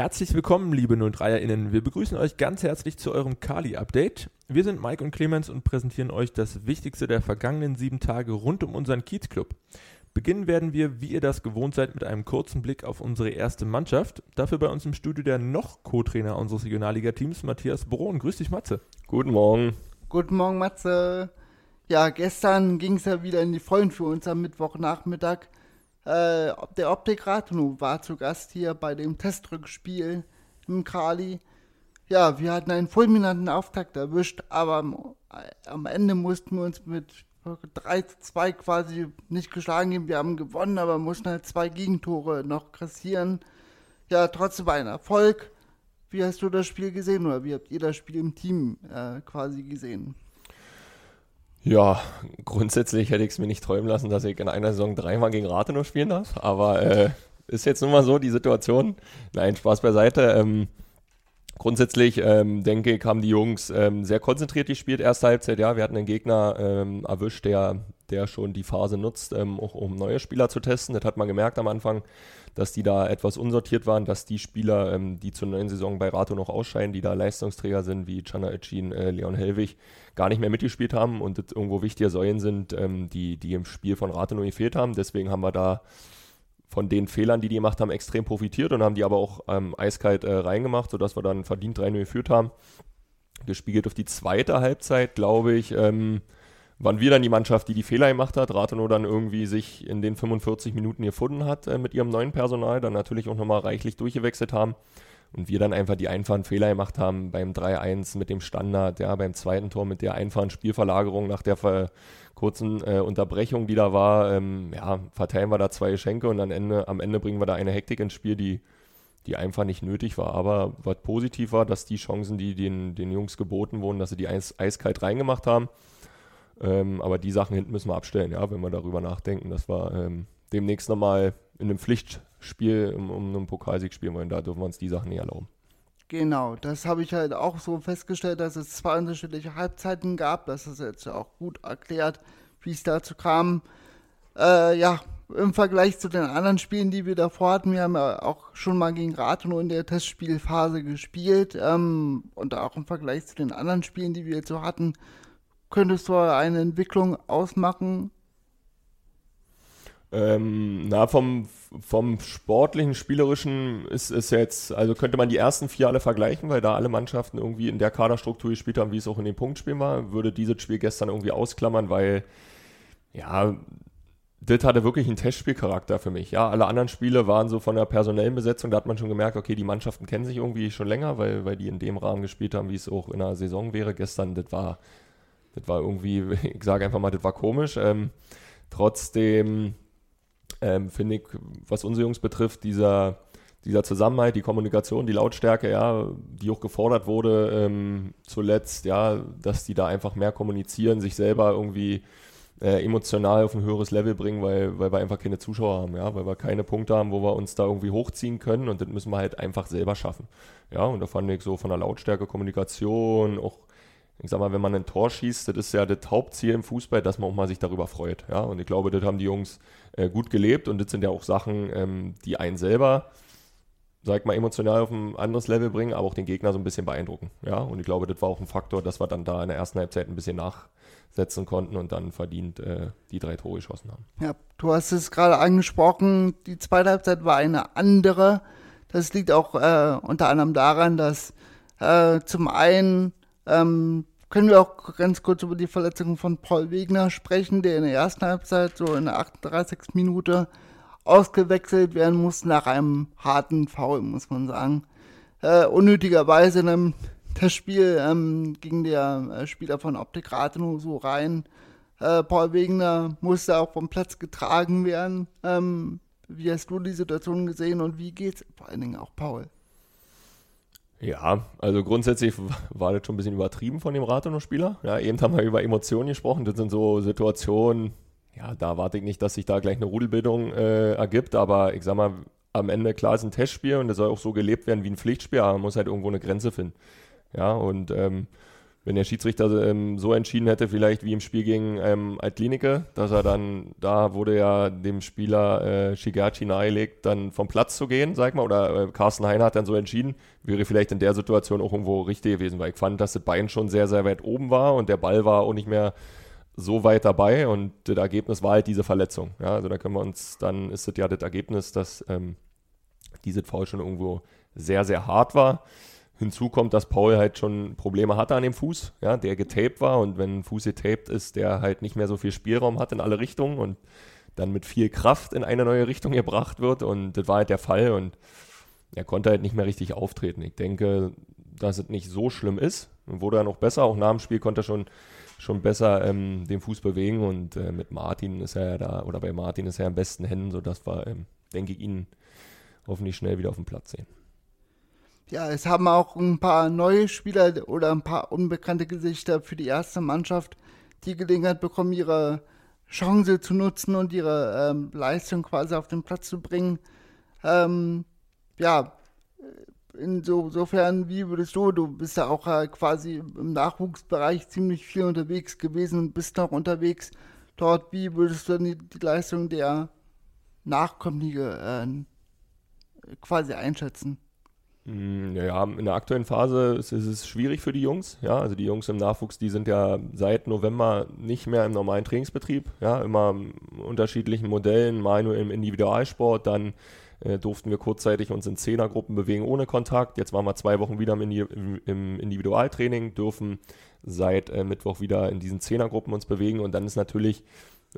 Herzlich willkommen, liebe 03erInnen. Wir begrüßen euch ganz herzlich zu eurem Kali-Update. Wir sind Mike und Clemens und präsentieren euch das Wichtigste der vergangenen sieben Tage rund um unseren Kiezclub. Beginnen werden wir, wie ihr das gewohnt seid, mit einem kurzen Blick auf unsere erste Mannschaft. Dafür bei uns im Studio der noch Co-Trainer unseres Regionalliga-Teams, Matthias Brohn. Grüß dich, Matze. Guten Morgen. Guten Morgen, Matze. Ja, gestern ging es ja wieder in die Vollen für uns am Mittwochnachmittag. Äh, der Optik Rathenow war zu Gast hier bei dem Testrückspiel im Kali. Ja, wir hatten einen fulminanten Auftakt erwischt, aber am, am Ende mussten wir uns mit 3 zu 2 quasi nicht geschlagen geben. Wir haben gewonnen, aber mussten halt zwei Gegentore noch kassieren. Ja, trotzdem ein Erfolg. Wie hast du das Spiel gesehen oder wie habt ihr das Spiel im Team äh, quasi gesehen? Ja, grundsätzlich hätte ich es mir nicht träumen lassen, dass ich in einer Saison dreimal gegen Rathenow spielen darf. Aber äh, ist jetzt nun mal so die Situation. Nein, Spaß beiseite. Ähm, grundsätzlich ähm, denke ich, haben die Jungs ähm, sehr konzentriert gespielt, erste Halbzeit. Ja, wir hatten einen Gegner ähm, erwischt, der, der schon die Phase nutzt, ähm, auch um neue Spieler zu testen. Das hat man gemerkt am Anfang, dass die da etwas unsortiert waren, dass die Spieler, ähm, die zur neuen Saison bei Rato noch ausscheiden, die da Leistungsträger sind, wie Chana Echin, äh, Leon Hellwig, gar nicht mehr mitgespielt haben und irgendwo wichtige Säulen sind, ähm, die, die im Spiel von Rathenow gefehlt haben. Deswegen haben wir da von den Fehlern, die die gemacht haben, extrem profitiert und haben die aber auch ähm, eiskalt äh, reingemacht, sodass wir dann verdient 3-0 geführt haben. Gespiegelt auf die zweite Halbzeit, glaube ich, ähm, waren wir dann die Mannschaft, die die Fehler gemacht hat. Rathenow dann irgendwie sich in den 45 Minuten gefunden hat äh, mit ihrem neuen Personal, dann natürlich auch nochmal reichlich durchgewechselt haben und wir dann einfach die einfachen Fehler gemacht haben beim 3-1 mit dem Standard, ja, beim zweiten Tor mit der einfachen Spielverlagerung nach der ver kurzen äh, Unterbrechung, die da war. Ähm, ja, verteilen wir da zwei Geschenke und am Ende, am Ende bringen wir da eine Hektik ins Spiel, die, die einfach nicht nötig war. Aber was positiv war, dass die Chancen, die den, den Jungs geboten wurden, dass sie die eis, eiskalt reingemacht haben. Ähm, aber die Sachen hinten müssen wir abstellen, ja, wenn wir darüber nachdenken, dass wir ähm, demnächst nochmal in einem Pflichtspiel um, um einen Pokalsieg spielen wollen. Da dürfen wir uns die Sachen nicht erlauben. Genau, das habe ich halt auch so festgestellt, dass es zwei unterschiedliche Halbzeiten gab. Das ist jetzt auch gut erklärt, wie es dazu kam. Äh, ja, im Vergleich zu den anderen Spielen, die wir davor hatten, wir haben ja auch schon mal gegen Rathenow in der Testspielphase gespielt. Ähm, und auch im Vergleich zu den anderen Spielen, die wir jetzt so hatten, könntest du eine Entwicklung ausmachen, ähm, na, vom, vom sportlichen, spielerischen ist es jetzt, also könnte man die ersten vier alle vergleichen, weil da alle Mannschaften irgendwie in der Kaderstruktur gespielt haben, wie es auch in den Punktspielen war. Würde dieses Spiel gestern irgendwie ausklammern, weil, ja, das hatte wirklich einen Testspielcharakter für mich. Ja, alle anderen Spiele waren so von der personellen Besetzung, da hat man schon gemerkt, okay, die Mannschaften kennen sich irgendwie schon länger, weil, weil die in dem Rahmen gespielt haben, wie es auch in der Saison wäre. Gestern, das war, das war irgendwie, ich sage einfach mal, das war komisch. Ähm, trotzdem, ähm, finde ich, was unsere Jungs betrifft, dieser, dieser Zusammenhalt, die Kommunikation, die Lautstärke, ja, die auch gefordert wurde ähm, zuletzt, ja, dass die da einfach mehr kommunizieren, sich selber irgendwie äh, emotional auf ein höheres Level bringen, weil, weil wir einfach keine Zuschauer haben, ja, weil wir keine Punkte haben, wo wir uns da irgendwie hochziehen können und das müssen wir halt einfach selber schaffen. Ja, und da fand ich so von der Lautstärke, Kommunikation, auch ich sag mal, wenn man ein Tor schießt, das ist ja das Hauptziel im Fußball, dass man auch mal sich darüber freut. Ja? Und ich glaube, das haben die Jungs äh, gut gelebt und das sind ja auch Sachen, ähm, die einen selber, sag mal, emotional auf ein anderes Level bringen, aber auch den Gegner so ein bisschen beeindrucken. Ja? Und ich glaube, das war auch ein Faktor, dass wir dann da in der ersten Halbzeit ein bisschen nachsetzen konnten und dann verdient äh, die drei Tore geschossen haben. Ja, du hast es gerade angesprochen, die zweite Halbzeit war eine andere. Das liegt auch äh, unter anderem daran, dass äh, zum einen ähm, können wir auch ganz kurz über die Verletzung von Paul Wegner sprechen, der in der ersten Halbzeit, so in der 38. Minute, ausgewechselt werden muss nach einem harten Foul, muss man sagen. Äh, unnötigerweise in einem Testspiel ähm, ging der äh, Spieler von Optik Rathenow so rein. Äh, Paul Wegner musste auch vom Platz getragen werden. Ähm, wie hast du die Situation gesehen und wie geht's vor allen Dingen auch Paul? Ja, also grundsätzlich war das schon ein bisschen übertrieben von dem Rathenow-Spieler. Ja, eben haben wir über Emotionen gesprochen. Das sind so Situationen, ja, da warte ich nicht, dass sich da gleich eine Rudelbildung äh, ergibt, aber ich sag mal, am Ende klar ist ein Testspiel und es soll auch so gelebt werden wie ein Pflichtspiel, aber man muss halt irgendwo eine Grenze finden. Ja, und ähm, wenn der Schiedsrichter ähm, so entschieden hätte, vielleicht wie im Spiel gegen ähm, Altklinike, dass er dann, da wurde ja dem Spieler äh, Shigachi nahelegt, dann vom Platz zu gehen, sag mal, oder äh, Carsten Heiner hat dann so entschieden, wäre vielleicht in der Situation auch irgendwo richtig gewesen, weil ich fand, dass das Bein schon sehr, sehr weit oben war und der Ball war auch nicht mehr so weit dabei und das Ergebnis war halt diese Verletzung. Ja, also da können wir uns, dann ist es ja das Ergebnis, dass ähm, diese Foul schon irgendwo sehr, sehr hart war. Hinzu kommt, dass Paul halt schon Probleme hatte an dem Fuß, ja, der getaped war und wenn ein Fuß getaped ist, der halt nicht mehr so viel Spielraum hat in alle Richtungen und dann mit viel Kraft in eine neue Richtung gebracht wird und das war halt der Fall und er konnte halt nicht mehr richtig auftreten. Ich denke, dass es nicht so schlimm ist. Wurde er noch besser, auch nach dem Spiel konnte er schon, schon besser ähm, den Fuß bewegen und äh, mit Martin ist er ja da, oder bei Martin ist er am besten Händen, sodass wir, ähm, denke ich, ihn hoffentlich schnell wieder auf dem Platz sehen. Ja, es haben auch ein paar neue Spieler oder ein paar unbekannte Gesichter für die erste Mannschaft die Gelegenheit bekommen, ihre Chance zu nutzen und ihre ähm, Leistung quasi auf den Platz zu bringen. Ähm, ja, insofern, wie würdest du, du bist ja auch äh, quasi im Nachwuchsbereich ziemlich viel unterwegs gewesen und bist noch unterwegs dort, wie würdest du die, die Leistung der Nachkommlinge äh, quasi einschätzen? Mm, ja, in der aktuellen Phase ist, ist, es schwierig für die Jungs. Ja, also die Jungs im Nachwuchs, die sind ja seit November nicht mehr im normalen Trainingsbetrieb. Ja, immer unterschiedlichen Modellen, mal nur im Individualsport, dann äh, durften wir kurzzeitig uns in Zehnergruppen bewegen ohne Kontakt. Jetzt waren wir zwei Wochen wieder im, im, im Individualtraining, dürfen seit äh, Mittwoch wieder in diesen Zehnergruppen uns bewegen und dann ist natürlich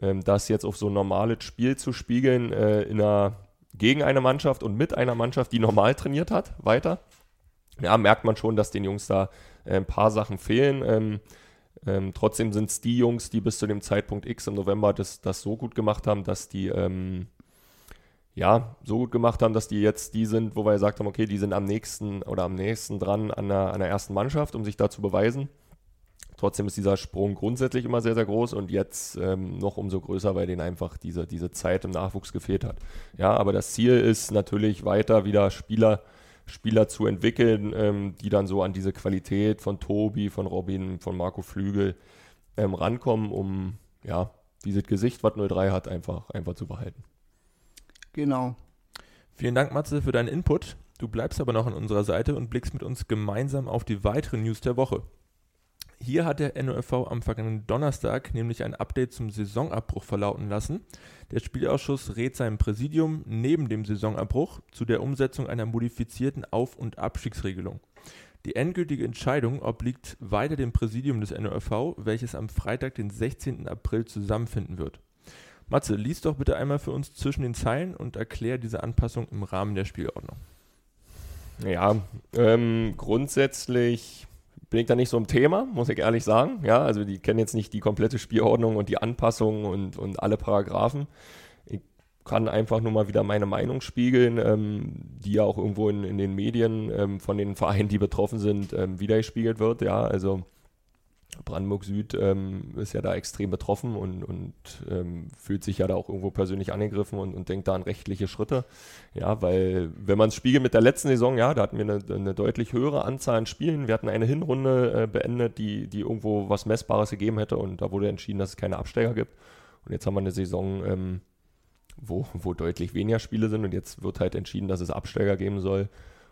ähm, das jetzt auf so ein normales Spiel zu spiegeln äh, in einer gegen eine Mannschaft und mit einer Mannschaft, die normal trainiert hat, weiter. Ja, merkt man schon, dass den Jungs da äh, ein paar Sachen fehlen. Ähm, ähm, trotzdem sind es die Jungs, die bis zu dem Zeitpunkt X im November das, das so gut gemacht haben, dass die ähm, ja so gut gemacht haben, dass die jetzt die sind, wo wir gesagt haben, okay, die sind am nächsten oder am nächsten dran an der, an der ersten Mannschaft, um sich da zu beweisen. Trotzdem ist dieser Sprung grundsätzlich immer sehr, sehr groß und jetzt ähm, noch umso größer, weil denen einfach diese, diese Zeit im Nachwuchs gefehlt hat. Ja, aber das Ziel ist natürlich weiter wieder Spieler, Spieler zu entwickeln, ähm, die dann so an diese Qualität von Tobi, von Robin, von Marco Flügel ähm, rankommen, um ja, dieses Gesicht, was 03 hat, einfach, einfach zu behalten. Genau. Vielen Dank, Matze, für deinen Input. Du bleibst aber noch an unserer Seite und blickst mit uns gemeinsam auf die weiteren News der Woche. Hier hat der NOFV am vergangenen Donnerstag nämlich ein Update zum Saisonabbruch verlauten lassen. Der Spielausschuss rät seinem Präsidium neben dem Saisonabbruch zu der Umsetzung einer modifizierten Auf- und Abstiegsregelung. Die endgültige Entscheidung obliegt weiter dem Präsidium des NOFV, welches am Freitag, den 16. April zusammenfinden wird. Matze, lies doch bitte einmal für uns zwischen den Zeilen und erklär diese Anpassung im Rahmen der Spielordnung. Ja, ähm, grundsätzlich bin ich da nicht so im Thema, muss ich ehrlich sagen. Ja, also die kennen jetzt nicht die komplette Spielordnung und die Anpassungen und, und alle Paragraphen. Ich kann einfach nur mal wieder meine Meinung spiegeln, ähm, die ja auch irgendwo in, in den Medien ähm, von den Vereinen, die betroffen sind, ähm, wiedergespiegelt wird. Ja, also Brandenburg Süd ähm, ist ja da extrem betroffen und, und ähm, fühlt sich ja da auch irgendwo persönlich angegriffen und, und, denkt da an rechtliche Schritte. Ja, weil wenn man es spiegelt mit der letzten Saison, ja, da hatten wir eine, eine deutlich höhere Anzahl an Spielen. Wir hatten eine Hinrunde äh, beendet, die, die irgendwo was Messbares gegeben hätte und da wurde entschieden, dass es keine Absteiger gibt. Und jetzt haben wir eine Saison, ähm, wo, wo deutlich weniger Spiele sind und jetzt wird halt entschieden, dass es Absteiger geben soll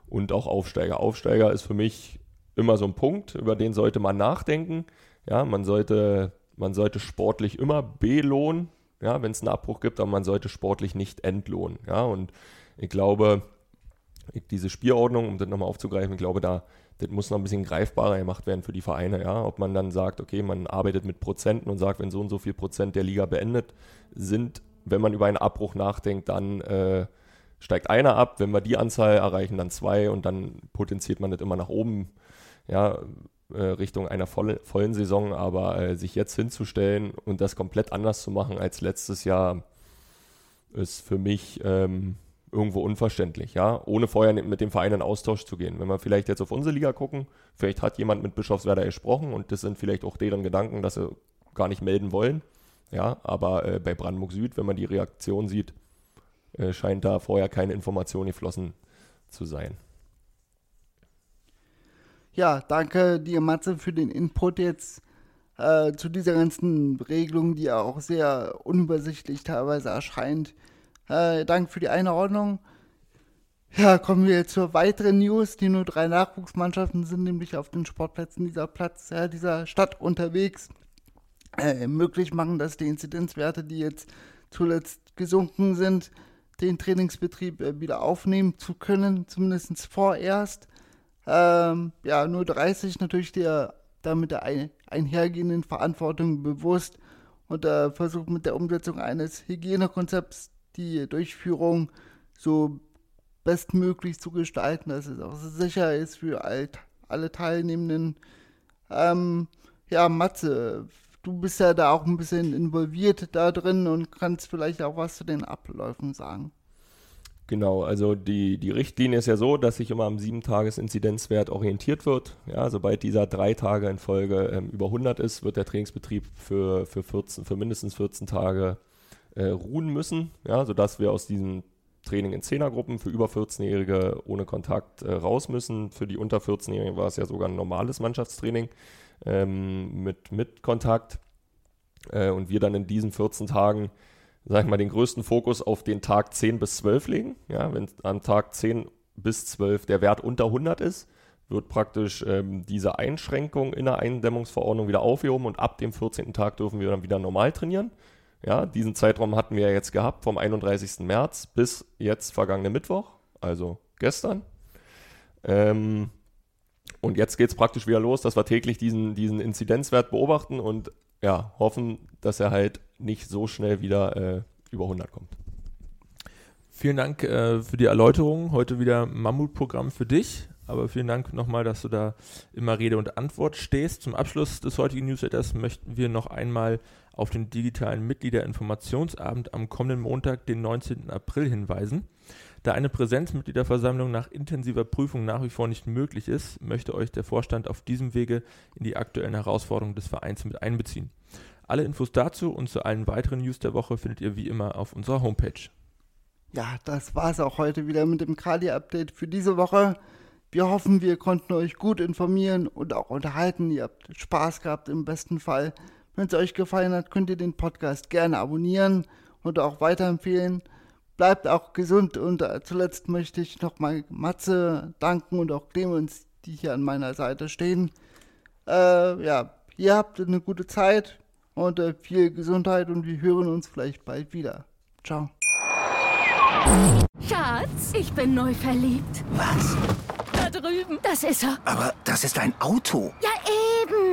und auch Aufsteiger. Aufsteiger ist für mich immer so ein Punkt, über den sollte man nachdenken. Ja, man sollte, man sollte sportlich immer belohnen, ja, wenn es einen Abbruch gibt, aber man sollte sportlich nicht entlohnen. Ja, und ich glaube, diese Spielordnung, um das nochmal aufzugreifen, ich glaube, da das muss noch ein bisschen greifbarer gemacht werden für die Vereine, ja. Ob man dann sagt, okay, man arbeitet mit Prozenten und sagt, wenn so und so viel Prozent der Liga beendet sind, wenn man über einen Abbruch nachdenkt, dann äh, steigt einer ab. Wenn wir die Anzahl erreichen, dann zwei und dann potenziert man das immer nach oben ja, äh, Richtung einer volle, vollen Saison, aber äh, sich jetzt hinzustellen und das komplett anders zu machen als letztes Jahr, ist für mich ähm, irgendwo unverständlich, ja, ohne vorher mit dem Verein in Austausch zu gehen. Wenn wir vielleicht jetzt auf unsere Liga gucken, vielleicht hat jemand mit Bischofswerder gesprochen und das sind vielleicht auch deren Gedanken, dass sie gar nicht melden wollen, ja, aber äh, bei Brandenburg Süd, wenn man die Reaktion sieht, äh, scheint da vorher keine Information geflossen zu sein. ja, danke dir, Matze, für den Input jetzt äh, zu dieser ganzen Regelung, die ja auch sehr unübersichtlich teilweise erscheint. Äh, danke für die Einordnung. Ja, kommen wir zur weiteren News. Die nur drei Nachwuchsmannschaften sind nämlich auf den Sportplätzen dieser Platz, ja, dieser Stadt unterwegs. Äh, möglich machen, dass die Inzidenzwerte, die jetzt zuletzt gesunken sind, den Trainingsbetrieb äh, wieder aufnehmen zu können, zumindest vorerst. Ähm, ja, nur 30 natürlich der damit der ein, einhergehenden Verantwortung bewusst und äh, versucht mit der Umsetzung eines Hygienekonzepts die Durchführung so bestmöglich zu gestalten, dass es auch sicher ist für all, alle Teilnehmenden. Ähm, ja, Matze, du bist ja da auch ein bisschen involviert da drin und kannst vielleicht auch was zu den Abläufen sagen. Genau, also die, die Richtlinie ist ja so, dass sich immer am 7-Tages-Inzidenzwert orientiert wird. Ja, sobald dieser drei Tage in Folge ähm, über 100 ist, wird der Trainingsbetrieb für, für, 14, für mindestens 14 Tage äh, ruhen müssen, ja, sodass wir aus diesem Training in Zehnergruppen für über 14-Jährige ohne Kontakt äh, raus müssen. Für die unter 14-Jährigen war es ja sogar ein normales Mannschaftstraining ähm, mit, mit Kontakt. Äh, und wir dann in diesen 14 Tagen sag ich mal, den größten Fokus auf den Tag 10 bis 12 legen. Ja, wenn am Tag 10 bis 12 der Wert unter 100 ist, wird praktisch ähm, diese Einschränkung in der Eindämmungsverordnung wieder aufgehoben und ab dem 14. Tag dürfen wir dann wieder normal trainieren. Ja, diesen Zeitraum hatten wir ja jetzt gehabt vom 31. März bis jetzt vergangene Mittwoch, also gestern. Ähm, und jetzt geht es praktisch wieder los, dass wir täglich diesen, diesen Inzidenzwert beobachten und ja, hoffen, dass er halt nicht so schnell wieder äh, über 100 kommt. Vielen Dank äh, für die Erläuterung. Heute wieder Mammutprogramm für dich. Aber vielen Dank nochmal, dass du da immer Rede und Antwort stehst. Zum Abschluss des heutigen Newsletters möchten wir noch einmal auf den digitalen Mitgliederinformationsabend am kommenden Montag, den 19. April hinweisen. Da eine Präsenzmitgliederversammlung nach intensiver Prüfung nach wie vor nicht möglich ist, möchte euch der Vorstand auf diesem Wege in die aktuellen Herausforderungen des Vereins mit einbeziehen. Alle Infos dazu und zu allen weiteren News der Woche findet ihr wie immer auf unserer Homepage. Ja, das war es auch heute wieder mit dem Kali-Update für diese Woche. Wir hoffen, wir konnten euch gut informieren und auch unterhalten. Ihr habt Spaß gehabt im besten Fall. Wenn es euch gefallen hat, könnt ihr den Podcast gerne abonnieren und auch weiterempfehlen. Bleibt auch gesund und äh, zuletzt möchte ich nochmal Matze danken und auch Clemens, die hier an meiner Seite stehen. Äh, ja, ihr habt eine gute Zeit und äh, viel Gesundheit und wir hören uns vielleicht bald wieder. Ciao. Schatz, ich bin neu verliebt. Was? Da drüben. Das ist er. Aber das ist ein Auto. Ja,